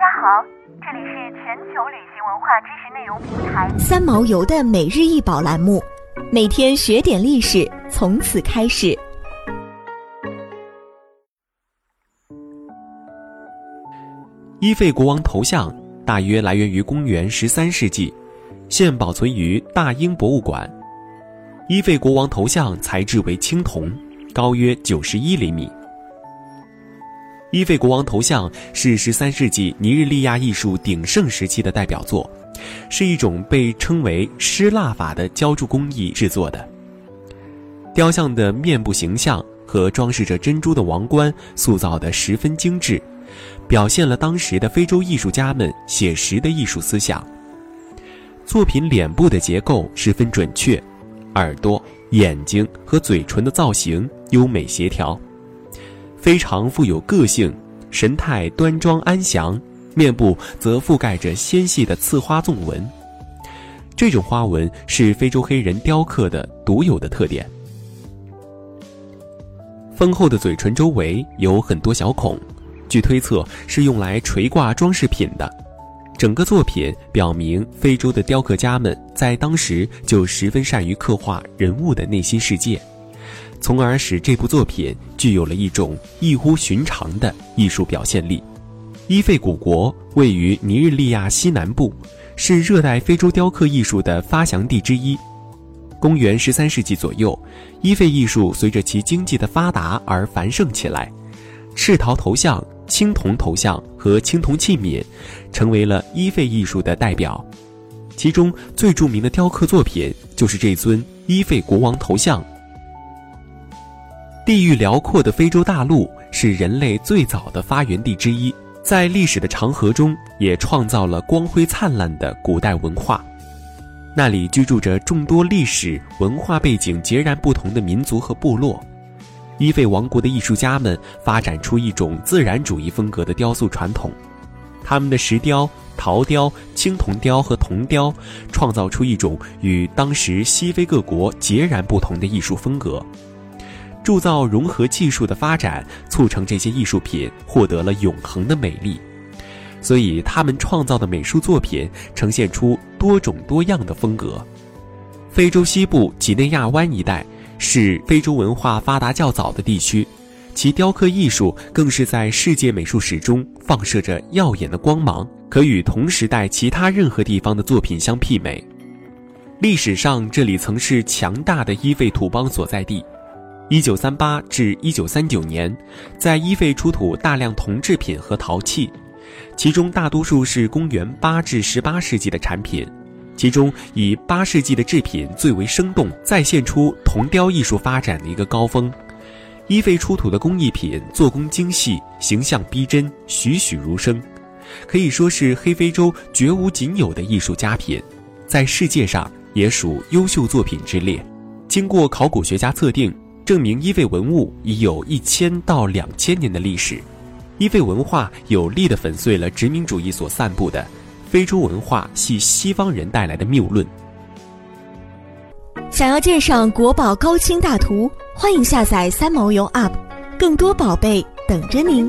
家好，这里是全球旅行文化知识内容平台三毛游的每日一宝栏目，每天学点历史，从此开始。伊费国王头像大约来源于公元十三世纪，现保存于大英博物馆。伊费国王头像材质为青铜，高约九十一厘米。伊费国王头像是十三世纪尼日利亚艺术鼎盛时期的代表作，是一种被称为失蜡法的浇铸工艺制作的。雕像的面部形象和装饰着珍珠的王冠塑造的十分精致。表现了当时的非洲艺术家们写实的艺术思想。作品脸部的结构十分准确，耳朵、眼睛和嘴唇的造型优美协调，非常富有个性，神态端庄安详，面部则覆盖着纤细的刺花纵纹。这种花纹是非洲黑人雕刻的独有的特点。丰厚的嘴唇周围有很多小孔。据推测，是用来垂挂装饰品的。整个作品表明，非洲的雕刻家们在当时就十分善于刻画人物的内心世界，从而使这部作品具有了一种异乎寻常的艺术表现力。伊费古国位于尼日利亚西南部，是热带非洲雕刻艺术的发祥地之一。公元十三世纪左右，伊费艺术随着其经济的发达而繁盛起来，赤陶头像。青铜头像和青铜器皿，成为了伊费艺术的代表。其中最著名的雕刻作品就是这尊伊费国王头像。地域辽阔的非洲大陆是人类最早的发源地之一，在历史的长河中也创造了光辉灿烂的古代文化。那里居住着众多历史文化背景截然不同的民族和部落。伊费王国的艺术家们发展出一种自然主义风格的雕塑传统，他们的石雕、陶雕、青铜雕和铜雕，创造出一种与当时西非各国截然不同的艺术风格。铸造融合技术的发展，促成这些艺术品获得了永恒的美丽，所以他们创造的美术作品呈现出多种多样的风格。非洲西部几内亚湾一带。是非洲文化发达较早的地区，其雕刻艺术更是在世界美术史中放射着耀眼的光芒，可与同时代其他任何地方的作品相媲美。历史上，这里曾是强大的伊费土邦所在地。一九三八至一九三九年，在伊费出土大量铜制品和陶器，其中大多数是公元八至十八世纪的产品。其中以八世纪的制品最为生动，再现出铜雕艺术发展的一个高峰。伊费出土的工艺品做工精细，形象逼真，栩栩如生，可以说是黑非洲绝无仅有的艺术佳品，在世界上也属优秀作品之列。经过考古学家测定，证明伊费文物已有一千到两千年的历史。伊费文化有力地粉碎了殖民主义所散布的。非洲文化系西方人带来的谬论。想要鉴赏国宝高清大图，欢迎下载三毛游 App，更多宝贝等着您。